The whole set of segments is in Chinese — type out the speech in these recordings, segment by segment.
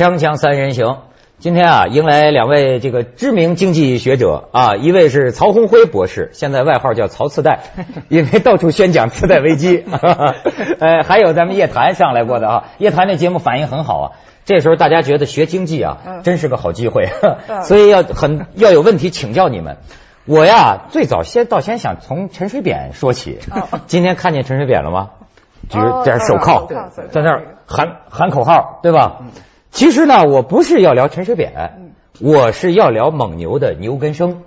锵锵三人行，今天啊，迎来两位这个知名经济学者啊，一位是曹宏辉博士，现在外号叫曹次贷，因为到处宣讲次贷危机。呃，还有咱们叶檀上来过的啊，叶檀那节目反应很好啊。这时候大家觉得学经济啊，真是个好机会，所以要很要有问题请教你们。我呀，最早先倒先想从陈水扁说起。今天看见陈水扁了吗？举着手铐，在那儿喊喊口号，对吧？其实呢，我不是要聊陈水扁，我是要聊蒙牛的牛根生。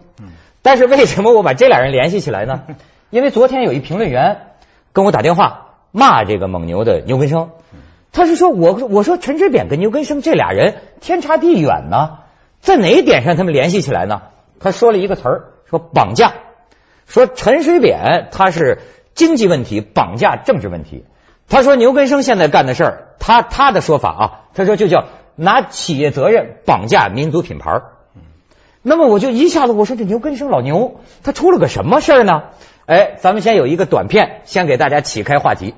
但是为什么我把这俩人联系起来呢？因为昨天有一评论员跟我打电话骂这个蒙牛的牛根生，他是说我我说陈水扁跟牛根生这俩人天差地远呢，在哪一点上他们联系起来呢？他说了一个词儿，说绑架，说陈水扁他是经济问题绑架政治问题。他说牛根生现在干的事儿，他他的说法啊，他说就叫拿企业责任绑架民族品牌。那么我就一下子我说这牛根生老牛他出了个什么事儿呢？哎，咱们先有一个短片，先给大家启开话题。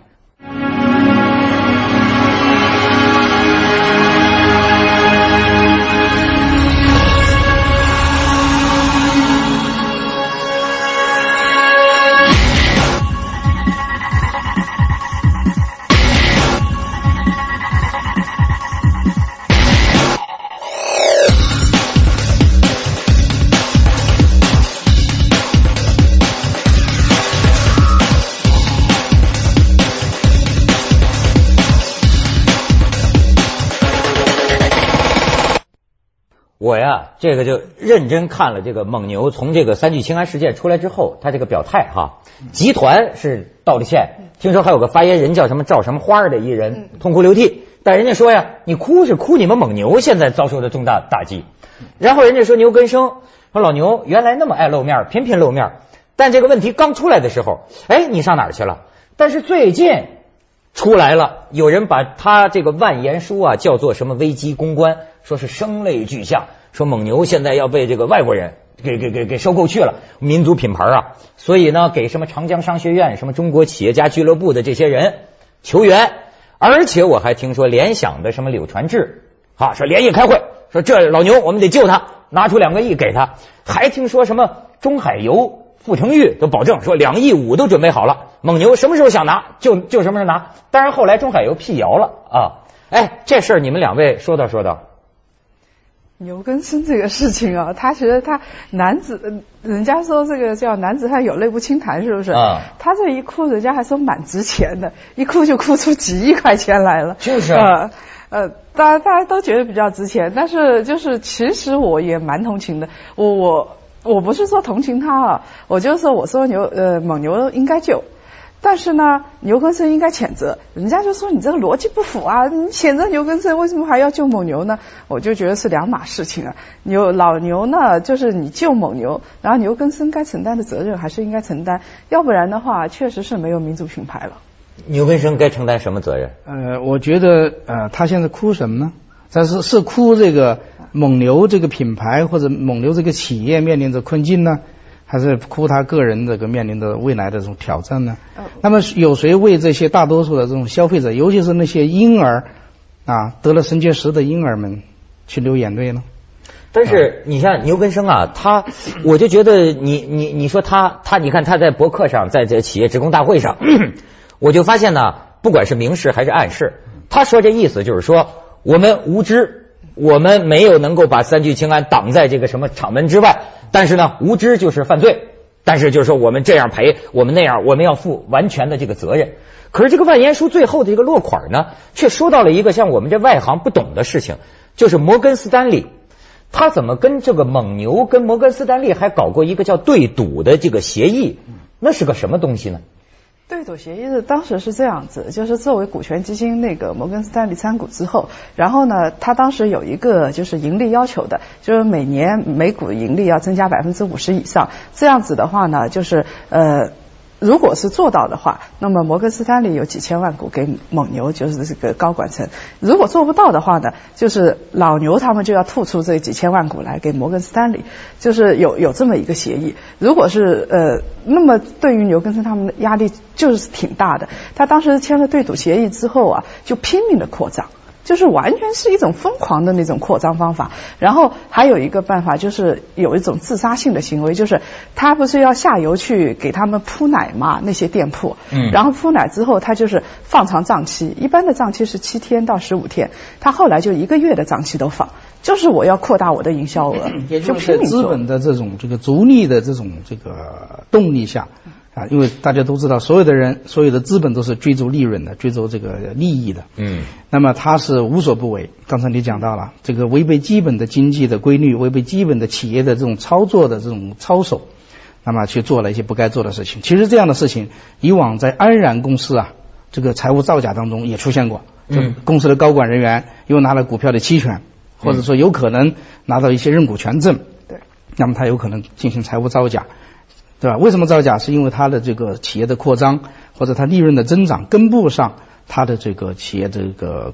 这个就认真看了这个蒙牛从这个三聚氰胺事件出来之后，他这个表态哈，集团是道了歉，听说还有个发言人叫什么赵什么花的一人痛哭流涕，但人家说呀，你哭是哭你们蒙牛现在遭受的重大打击，然后人家说牛根生说老牛原来那么爱露面，频频露面，但这个问题刚出来的时候，哎，你上哪儿去了？但是最近出来了，有人把他这个万言书啊叫做什么危机公关。说是声泪俱下，说蒙牛现在要被这个外国人给给给给收购去了，民族品牌啊，所以呢，给什么长江商学院、什么中国企业家俱乐部的这些人求援，而且我还听说联想的什么柳传志啊，说连夜开会，说这老牛我们得救他，拿出两个亿给他，还听说什么中海油傅成玉都保证说两亿五都准备好了，蒙牛什么时候想拿就就什么时候拿，当然后来中海油辟谣了啊，哎，这事儿你们两位说道说道。牛根生这个事情啊，他觉得他男子，人家说这个叫男子汉有泪不轻弹，是不是？啊。他这一哭，人家还说蛮值钱的，一哭就哭出几亿块钱来了。就是。呃呃，大家大家都觉得比较值钱，但是就是其实我也蛮同情的。我我我不是说同情他啊，我就是说我说牛呃蒙牛应该救。但是呢，牛根生应该谴责，人家就说你这个逻辑不符啊！你谴责牛根生，为什么还要救蒙牛呢？我就觉得是两码事情啊。牛老牛呢，就是你救蒙牛，然后牛根生该承担的责任还是应该承担，要不然的话，确实是没有民族品牌了。牛根生该承担什么责任？呃，我觉得呃，他现在哭什么呢？但是是哭这个蒙牛这个品牌或者蒙牛这个企业面临着困境呢？还是哭他个人这个面临的未来的这种挑战呢？那么有谁为这些大多数的这种消费者，尤其是那些婴儿啊得了肾结石的婴儿们去流眼泪呢？但是你像牛根生啊，他 我就觉得你你你说他他你看他在博客上，在这企业职工大会上，我就发现呢，不管是明示还是暗示，他说这意思就是说我们无知。我们没有能够把三聚氰胺挡在这个什么厂门之外，但是呢，无知就是犯罪。但是就是说，我们这样赔，我们那样，我们要负完全的这个责任。可是这个万言书最后的一个落款呢，却说到了一个像我们这外行不懂的事情，就是摩根斯丹利，他怎么跟这个蒙牛跟摩根斯丹利还搞过一个叫对赌的这个协议？那是个什么东西呢？对赌协议是当时是这样子，就是作为股权基金那个摩根斯坦利参股之后，然后呢，他当时有一个就是盈利要求的，就是每年每股盈利要增加百分之五十以上，这样子的话呢，就是呃。如果是做到的话，那么摩根斯坦利有几千万股给蒙牛，就是这个高管层；如果做不到的话呢，就是老牛他们就要吐出这几千万股来给摩根斯坦利，就是有有这么一个协议。如果是呃，那么对于牛根生他们的压力就是挺大的。他当时签了对赌协议之后啊，就拼命的扩张，就是完全是一种疯狂的那种扩张方法。然后还有一个办法就是有一种自杀性的行为，就是他不是要下游去给他们铺奶嘛，那些店铺，嗯然后铺奶之后，他就是放长账期，一般的账期是七天到十五天，他后来就一个月的账期都放，就是我要扩大我的营销额，也就就是在资。本的这种这个逐利的这种这个动力下，啊，因为大家都知道，所有的人，所有的资本都是追逐利润的，追逐这个利益的。嗯那么他是无所不为。刚才你讲到了，这个违背基本的经济的规律，违背基本的企业的这种操作的这种操守，那么去做了一些不该做的事情。其实这样的事情，以往在安然公司啊，这个财务造假当中也出现过。就嗯公司的高管人员又拿了股票的期权，或者说有可能拿到一些认股权证，对，那么他有可能进行财务造假，对吧？为什么造假？是因为它的这个企业的扩张或者它利润的增长跟不上它的这个企业这个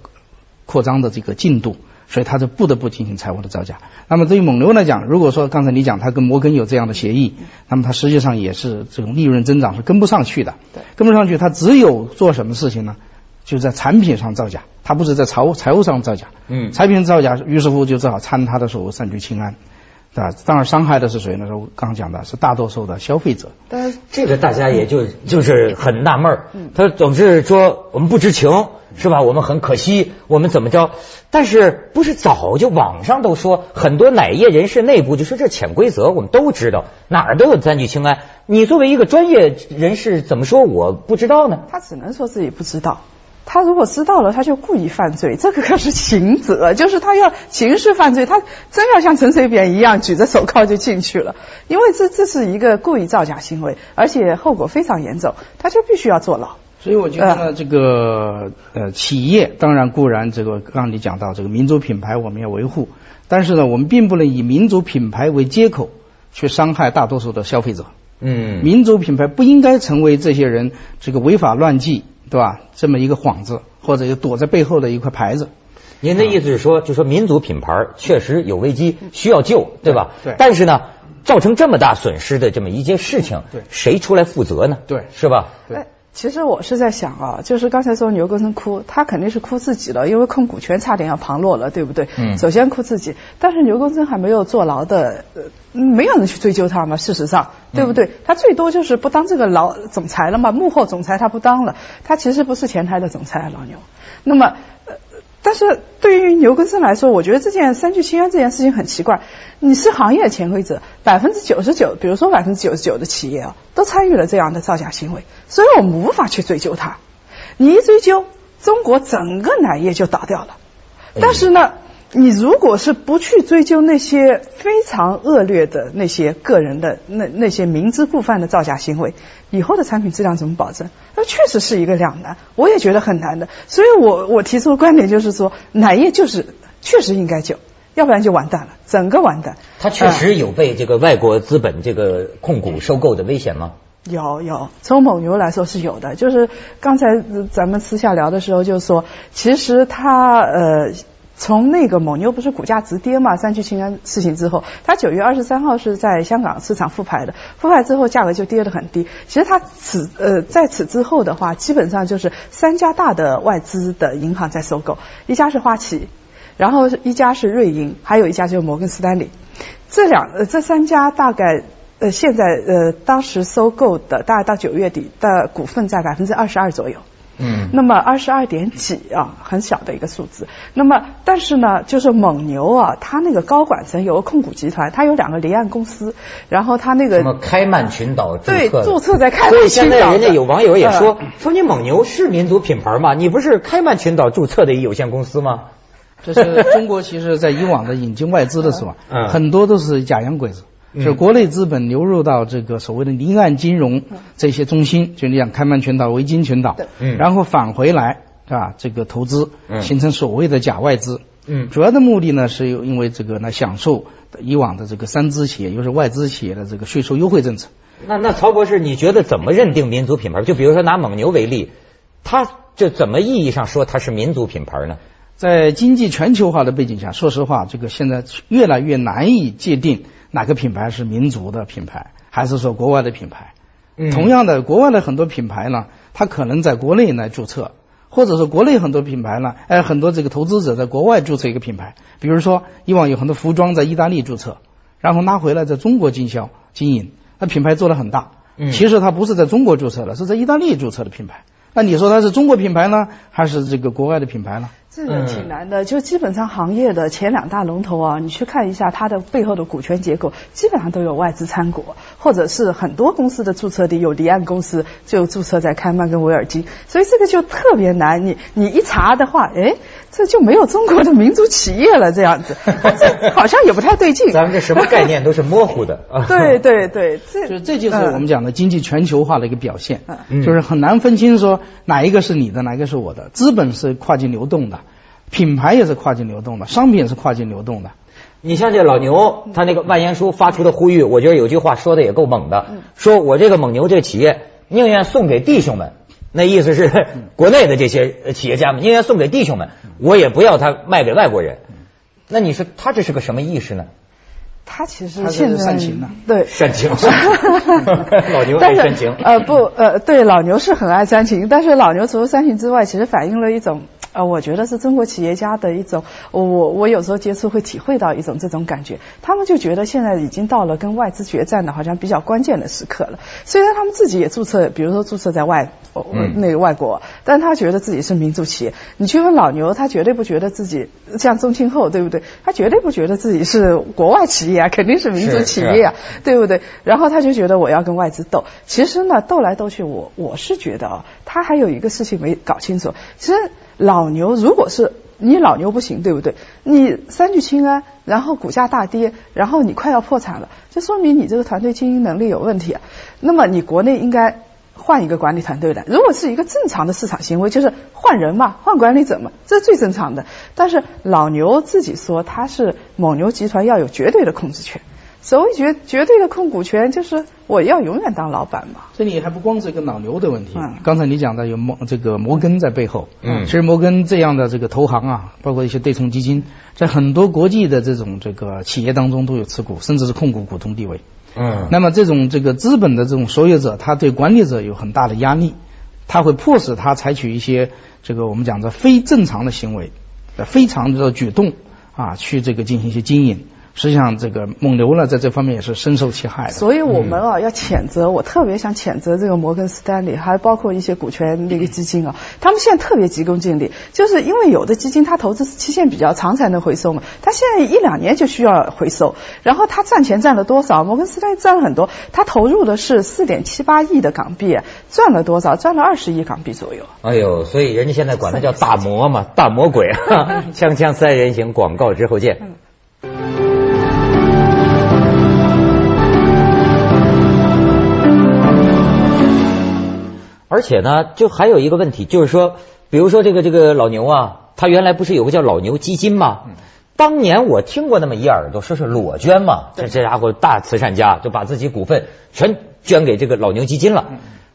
扩张的这个进度，所以它就不得不进行财务的造假。那么对于蒙牛来讲，如果说刚才你讲它跟摩根有这样的协议，那么它实际上也是这种利润增长是跟不上去的，对跟不上去，它只有做什么事情呢？就在产品上造假，它不是在财务财务上造假。嗯产品造假，于是乎就只好参他的所谓三聚氰胺，对吧？当然伤害的是谁呢？是我刚讲的是大多数的消费者。但是这个大家也就就是很纳闷儿，他总是说我们不知情是吧？我们很可惜，我们怎么着？但是不是早就网上都说很多奶业人士内部就说这潜规则我们都知道，哪儿都有三聚氰胺。你作为一个专业人士，怎么说我不知道呢？他只能说自己不知道。他如果知道了，他就故意犯罪，这个可是刑责，就是他要刑事犯罪，他真要像陈水扁一样举着手铐就进去了，因为这这是一个故意造假行为，而且后果非常严重，他就必须要坐牢。所以我觉得呢，这个呃企业当然固然这个刚刚你讲到这个民族品牌我们要维护，但是呢，我们并不能以民族品牌为借口去伤害大多数的消费者。嗯民族品牌不应该成为这些人这个违法乱纪，对吧？这么一个幌子，或者躲在背后的一块牌子。您的意思是说，就说民族品牌确实有危机，需要救，对吧？对但是呢，造成这么大损失的这么一件事情，对谁出来负责呢？对是吧？对哎，其实我是在想啊，就是刚才说牛根生哭，他肯定是哭自己了，因为控股权差点要旁落了，对不对？嗯首先哭自己，但是牛根生还没有坐牢的，呃，没有人去追究他嘛，事实上，对不对？他最多就是不当这个老总裁了嘛，幕后总裁他不当了，他其实不是前台的总裁，老牛。那么，呃。但是对于牛根生来说，我觉得这件三聚氰胺这件事情很奇怪。你是行业潜规则，百分之九十九，比如说百分之九十九的企业啊，都参与了这样的造假行为，所以我们无法去追究它。你一追究，中国整个奶业就倒掉了。但是呢，你如果是不去追究那些非常恶劣的那些个人的那那些明知故犯的造假行为，以后的产品质量怎么保证？那确实是一个两难，我也觉得很难的。所以我我提出的观点就是说，奶业就是确实应该救，要不然就完蛋了，整个完蛋。它确实有被这个外国资本这个控股收购的危险吗？有有，从蒙牛来说是有的。就是刚才呃咱们私下聊的时候，就说其实它呃。从那个蒙牛不是股价直跌嘛，三聚氰胺事情之后，它九月二十三号是在香港市场复牌的，复牌之后价格就跌得很低。其实它此呃在此之后的话，基本上就是三家大的外资的银行在收购，一家是花旗，然后一家是瑞银，还有一家就是摩根斯丹利。这两呃这三家大概呃现在呃当时收购的大概到九月底的股份在百分之二十二左右。嗯那么二十二点几啊，很小的一个数字。那么但是呢，就是蒙牛啊，它那个高管层有个控股集团，它有两个离岸公司，然后它那个什么开曼群岛注册注册在开曼所以群岛的现在人家有网友也说、嗯说你蒙牛是民族品牌吗？你不是开曼群岛注册的一有限公司吗？这是中国其实在以往的引进外资的时候，嗯很多都是假洋鬼子。嗯就国内资本流入到这个所谓的离岸金融这些中心，就你讲开曼群岛、维京群岛，嗯然后返回来啊，这个投资嗯形成所谓的假外资。嗯主要的目的呢，是因为这个呢享受以往的这个三资企业，又是外资企业的这个税收优惠政策。那那曹博士，你觉得怎么认定民族品牌？就比如说拿蒙牛为例，它这怎么意义上说它是民族品牌呢？在经济全球化的背景下，说实话，这个现在越来越难以界定哪个品牌是民族的品牌，还是说国外的品牌。嗯同样的，国外的很多品牌呢，它可能在国内来注册，或者说国内很多品牌呢，哎，很多这个投资者在国外注册一个品牌，比如说以往有很多服装在意大利注册，然后拉回来在中国经销经营，那品牌做得很大，嗯其实它不是在中国注册的，是在意大利注册的品牌。那你说它是中国品牌呢，还是这个国外的品牌呢？这个挺难的，就基本上行业的前两大龙头啊，你去看一下它的背后的股权结构，基本上都有外资参股，或者是很多公司的注册地有离岸公司就注册在开曼跟维尔金，所以这个就特别难。你你一查的话，哎，这就没有中国的民族企业了，这样子，这好像也不太对劲。咱们这什么概念都是模糊的 啊。对对对，这就这就是我们讲的经济全球化的一个表现，嗯就是很难分清说哪一个是你的，哪一个是我的。资本是跨境流动的，品牌也是跨境流动的，商品也是跨境流动的。你像这老牛，他那个万言书发出的呼吁，我觉得有句话说的也够猛的，说我这个蒙牛这个企业宁愿送给弟兄们，那意思是国内的这些呃企业家们应该送给弟兄们，我也不要他卖给外国人。那你说他这是个什么意识呢？他其实他是现在煽情的对煽情，老牛爱煽情。呃不呃对老牛是很爱煽情，但是老牛除了煽情之外，其实反映了一种呃我觉得是中国企业家的一种，我我有时候接触会体会到一种这种感觉，他们就觉得现在已经到了跟外资决战的好像比较关键的时刻了。虽然他们自己也注册，比如说注册在外那个外国，但他觉得自己是民族企业。你去问老牛，他绝对不觉得自己像宗庆后对不对？他绝对不觉得自己是国外企业啊，肯定是民族企业啊。对不对？然后他就觉得我要跟外资斗。其实呢，斗来斗去，我我是觉得啊，他还有一个事情没搞清楚。其实老牛如果是你老牛不行，对不对？你三聚氰胺，然后股价大跌，然后你快要破产了，这说明你这个团队经营能力有问题啊。那么你国内应该。换一个管理团队的，如果是一个正常的市场行为，就是换人嘛，换管理者嘛，这是最正常的。但是老牛自己说他是蒙牛集团要有绝对的控制权，所谓绝绝对的控股权，就是我要永远当老板嘛。这里还不光是一个脑牛的问题，嗯刚才你讲的有摩这个摩根在背后，嗯其实摩根这样的这个投行啊，包括一些对冲基金，在很多国际的这种这个企业当中都有持股，甚至是控股股东地位。嗯那么这种这个资本的这种所有者，他对管理者有很大的压力，他会迫使他采取一些这个我们讲的非正常的行为，呃非常的举动啊，去这个进行一些经营。实际上，这个蒙牛呢，在这方面也是深受其害的。所以我们啊要谴责，我特别想谴责这个摩根斯丹利，还包括一些股权那个基金啊，他们现在特别急功近利，就是因为有的基金它投资期限比较长才能回收嘛，它现在一两年就需要回收，然后它赚钱赚了多少？摩根斯丹利赚了很多，它投入的是四点七八亿的港币，赚了多少？赚了二十亿港币左右。哎呦，所以人家现在管它叫大魔嘛，大魔鬼啊！锵锵三人行，广告之后见。而且呢，就还有一个问题，就是说，比如说这个这个老牛啊，他原来不是有个叫老牛基金吗？当年我听过那么一耳朵，说是裸捐嘛，这这家伙大慈善家就把自己股份全捐给这个老牛基金了。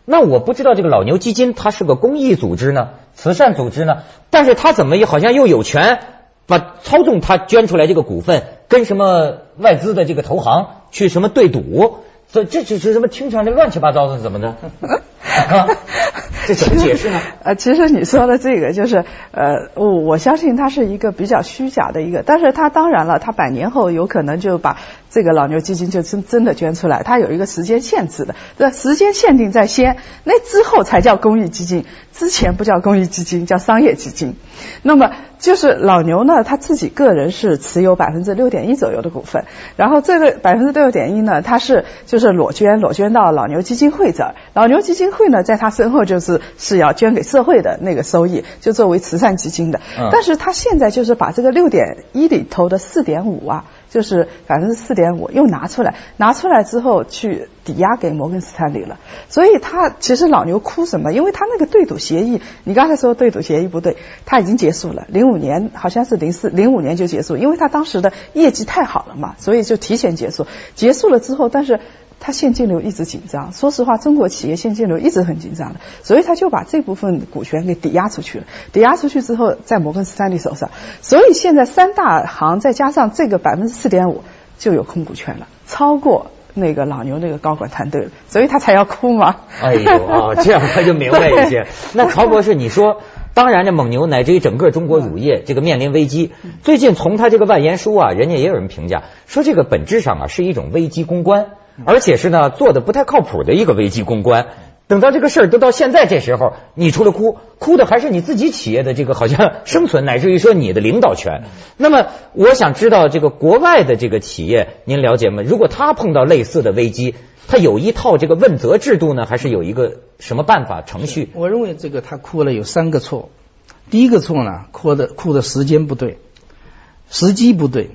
那我不知道这个老牛基金它是个公益组织呢，慈善组织呢，但是他怎么也好像又有权把操纵他捐出来这个股份跟什么外资的这个投行去什么对赌？这这这这什么听上去乱七八糟的，怎么的？这怎么解释呢？呃，其实你说的这个就是，呃，我我相信它是一个比较虚假的一个，但是它当然了，它百年后有可能就把这个老牛基金就真真的捐出来，它有一个时间限制的，这时间限定在先，那之后才叫公益基金，之前不叫公益基金，叫商业基金。那么就是老牛呢，他自己个人是持有百分之六点一左右的股份，然后这个百分之六点一呢，他是就是裸捐，裸捐到老牛基金会这儿，老牛基金会呢，在他身后就是是要捐给社会的那个收益，就作为慈善基金的。嗯但是他现在就是把这个六点一里头的四点五啊，就是百分之四点五又拿出来，拿出来之后去抵押给摩根斯坦利了。所以他其实老牛哭什么？因为他那个对赌协议，你刚才说对赌协议不对，他已经结束了，零五年好像是零四零五年就结束，因为他当时的业绩太好了嘛，所以就提前结束。结束了之后，但是。他现金流一直紧张，说实话，中国企业现金流一直很紧张的，所以他就把这部分股权给抵押出去了。抵押出去之后，在摩根斯坦利手上，所以现在三大行再加上这个百分之四点五就有控股权了，超过那个老牛那个高管团队了，所以他才要哭嘛。哎呦啊，这样他就明白一些。那曹博士，你说，当然这蒙牛乃至于整个中国乳业这个面临危机，最近从他这个万言书啊，人家也有人评价说这个本质上啊是一种危机公关，而且是呢做的不太靠谱的一个危机公关。等到这个事儿都到现在这时候，你除了哭，哭的还是你自己企业的这个好像生存，乃至于说你的领导权。那么，我想知道这个国外的这个企业，您了解吗？如果他碰到类似的危机，他有一套这个问责制度呢，还是有一个什么办法程序？我认为这个他哭了有三个错。第一个错呢，哭的哭的时间不对，时机不对，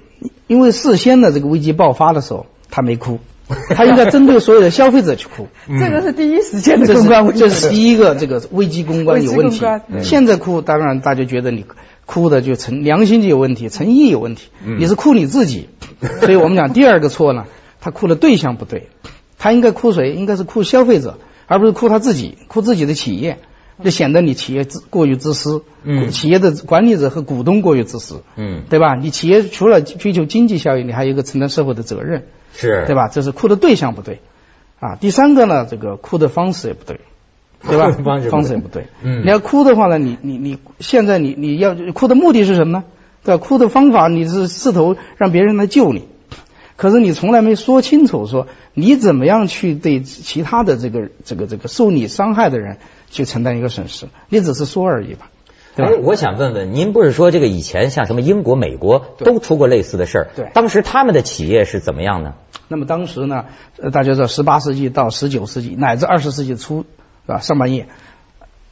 因为事先的这个危机爆发的时候，他没哭。他应该针对所有的消费者去哭，这个是第一时间的公关危机，这是第一个这个危机公关有问题。现在哭，当然大家觉得你哭的就诚良心就有问题，诚意有问题。你是哭你自己，所以我们讲第二个错呢，他哭的对象不对，他应该哭谁？应该是哭消费者，而不是哭他自己，哭自己的企业，就显得你企业自过于自私。嗯，企业的管理者和股东过于自私。嗯，对吧？你企业除了追求经济效益，你还有一个承担社会的责任。是对吧？这是哭的对象不对，啊，第三个呢，这个哭的方式也不对，对吧？方式也不对。嗯，你要哭的话呢，你你你现在你你要哭的目的是什么呢？对吧？哭的方法你是试图让别人来救你，可是你从来没说清楚，说你怎么样去对其他的这个这个这个受你伤害的人去承担一个损失，你只是说而已吧。哎，我想问问您，不是说这个以前像什么英国、美国都出过类似的事儿？对，当时他们的企业是怎么样呢？那么当时呢，呃，大家知道，十八世纪到十九世纪乃至二十世纪初，是吧？上半叶，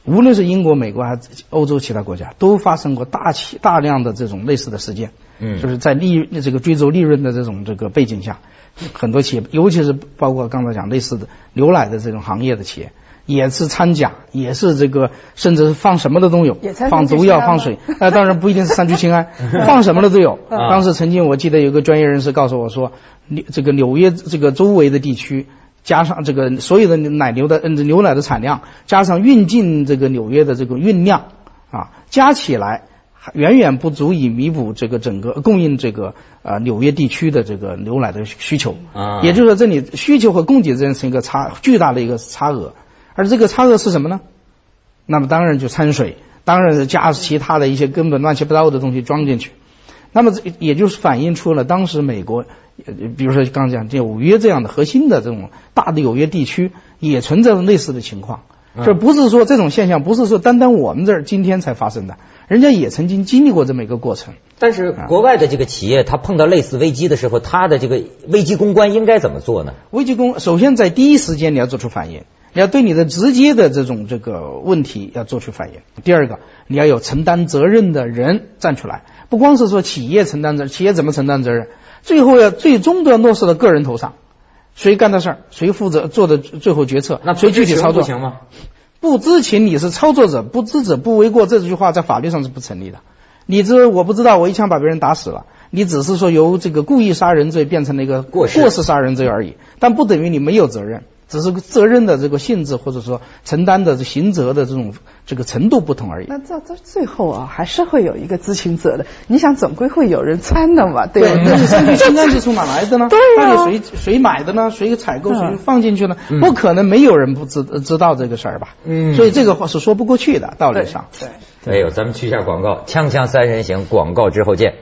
无论是英国、美国还是欧洲其他国家，都发生过大起大量的这种类似的事件。嗯，就是在利这个追逐利润的这种这个背景下，很多企业，尤其是包括刚才讲类似的牛奶的这种行业的企业。也是掺假，也是这个，甚至是放什么的都有，放毒药、放水。那当然不一定是三聚氰胺，放什么的都有。当时曾经我记得有个专业人士告诉我说，这个纽约这个周围的地区，加上这个所有的奶牛的嗯牛奶的产量，加上运进这个纽约的这个运量啊，加起来远远不足以弥补这个整个供应这个呃纽约地区的这个牛奶的需求。啊，也就是说这里需求和供给之间是一个差巨大的一个差额。而这个差额是什么呢？那么当然就掺水，当然是加其他的一些根本乱七八糟的东西装进去。那么这也就是反映出了当时美国，比如说刚讲这纽约这样的核心的这种大的纽约地区也存在着类似的情况。这不是说这种现象不是说单单我们这儿今天才发生的，人家也曾经经历过这么一个过程。但是国外的这个企业，它碰到类似危机的时候，它的这个危机公关应该怎么做呢？危机公首先在第一时间你要做出反应。你要对你的直接的这种这个问题要做出反应。第二个，你要有承担责任的人站出来，不光是说企业承担责，企业怎么承担责任？最后要最终都要落实到个人头上，谁干的事儿，谁负责做的最后决策，那谁具体操作行吗？不知情你是操作者，不知者不为过，这句话在法律上是不成立的。你这我不知道，我一枪把别人打死了，你只是说由这个故意杀人罪变成了一个过失杀人罪而已，但不等于你没有责任。只是责任的这个性质，或者说承担的刑责的这种这个程度不同而已。那到到最后啊，还是会有一个知情者的。你想，总归会有人掺的嘛，对那你三聚氰胺是从哪来的呢？对到底谁谁买的呢？谁采购谁放进去呢？不可能没有人不知知道这个事儿吧？嗯。所以这个话是说不过去的，道理上。对。哎呦，咱们去一下广告，锵锵三人行，广告之后见。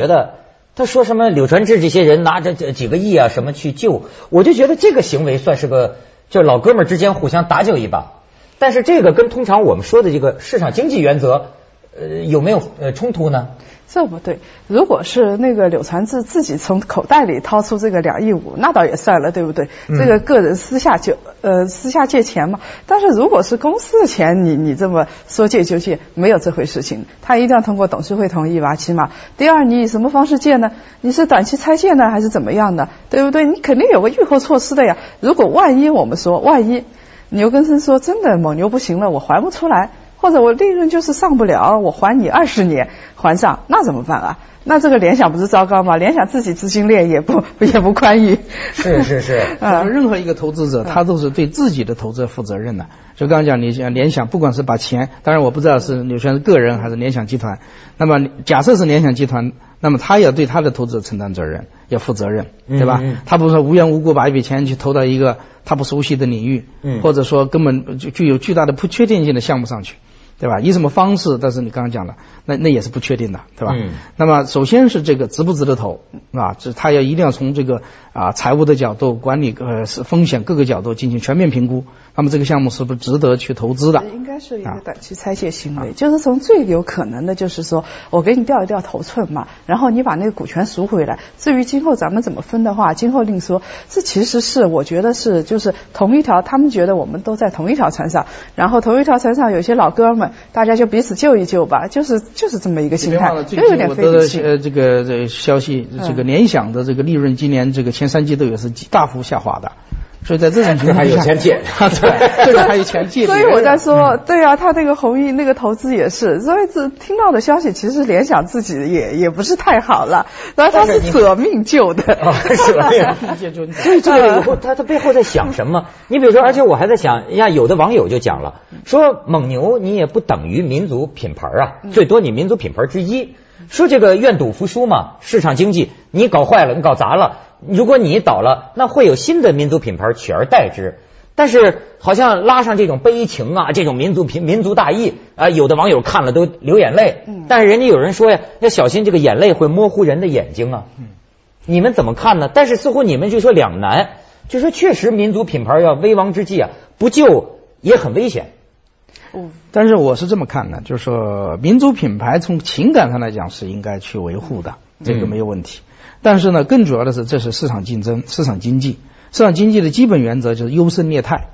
觉得他说什么柳传志这些人拿着几个亿啊什么去救，我就觉得这个行为算是个就老哥们之间互相搭救一把，但是这个跟通常我们说的这个市场经济原则，呃有没有呃冲突呢？这不对，如果是那个柳传志自己从口袋里掏出这个两亿五，那倒也算了，对不对？这个个人私下就呃私下借钱嘛。但是如果是公司的钱，你你这么说借就借，没有这回事情。他一定要通过董事会同意吧，起码。第二，你以什么方式借呢？你是短期拆借呢，还是怎么样的？对不对？你肯定有个预后措施的呀。如果万一我们说万一牛根生说真的蒙牛不行了，我还不出来。或者我利润就是上不了，我还你二十年还上，那怎么办啊？那这个联想不是糟糕吗？联想自己资金链也不 也不宽裕。是是是，啊，任何一个投资者，他都是对自己的投资负责任的。就刚刚讲，你像联想，不管是把钱，当然我不知道是柳轩是个人还是联想集团。那么假设是联想集团，那么他要对他的投资者承担责任，要负责任，对吧？他不是无缘无故把一笔钱去投到一个他不熟悉的领域，或者说根本就具有巨大的不确定性的项目上去。对吧？以什么方式？但是你刚刚讲了，那那也是不确定的，对吧？嗯。那么首先是这个值不值得投，啊，这他要一定要从这个啊财务的角度、管理呃是风险各个角度进行全面评估。那么这个项目是不是值得去投资的？应该是一个短期拆卸行为，就是从最有可能的，就是说我给你调一调头寸嘛，然后你把那个股权赎回来。至于今后咱们怎么分的话，今后另说。这其实是我觉得是就是同一条，他们觉得我们都在同一条船上，然后同一条船上有些老哥们，大家就彼此救一救吧，就是就是这么一个心态，就有点费气。呃，这个这消息，这个联想的这个利润今年这个前三季度也是大幅下滑的。所以在这种情况下，还有钱借，对，这个还有钱借。所以我在说，对啊，他那个弘毅那个投资也是，所以这听到的消息，其实联想自己也也不是太好了，然后他是舍命救的，舍命救。所以这个以后他他背后在想什么？你比如说，而且我还在想，呀，有的网友就讲了，说蒙牛你也不等于民族品牌啊，最多你民族品牌之一。说这个愿赌服输嘛，市场经济你搞坏了，你搞砸了。如果你倒了，那会有新的民族品牌取而代之。但是好像拉上这种悲情啊，这种民族品民族大义啊，有的网友看了都流眼泪。但是人家有人说呀，要小心这个眼泪会模糊人的眼睛啊。你们怎么看呢？但是似乎你们就说两难，就说确实民族品牌要危亡之际啊，不救也很危险。但是我是这么看的，就是说民族品牌从情感上来讲是应该去维护的，这个没有问题。但是呢，更主要的是，这是市场竞争、市场经济。市场经济的基本原则就是优胜劣汰，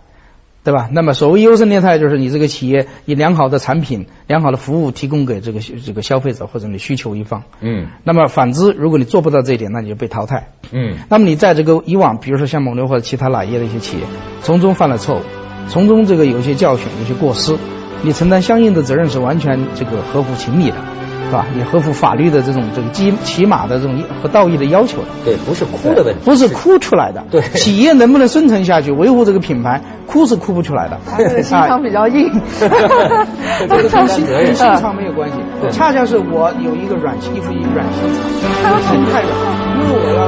对吧？那么所谓优胜劣汰，就是你这个企业以良好的产品、良好的服务提供给这个这个消费者或者你需求一方。嗯。那么反之，如果你做不到这一点，那你就被淘汰。嗯。那么你在这个以往，比如说像蒙牛或者其他奶业的一些企业，从中犯了错误，从中这个有些教训、有些过失，你承担相应的责任是完全这个合乎情理的。是吧？也合乎法律的这种这个基起码的这种和道义的要求的。对，不是哭的问题，不是哭出来的。对，企业能不能生存下去，维护这个品牌，哭是哭不出来的。他的心肠比较硬。这个跟心跟心肠没有关系，恰恰是我有一个软心，一副软心肠，心太软，因为我要。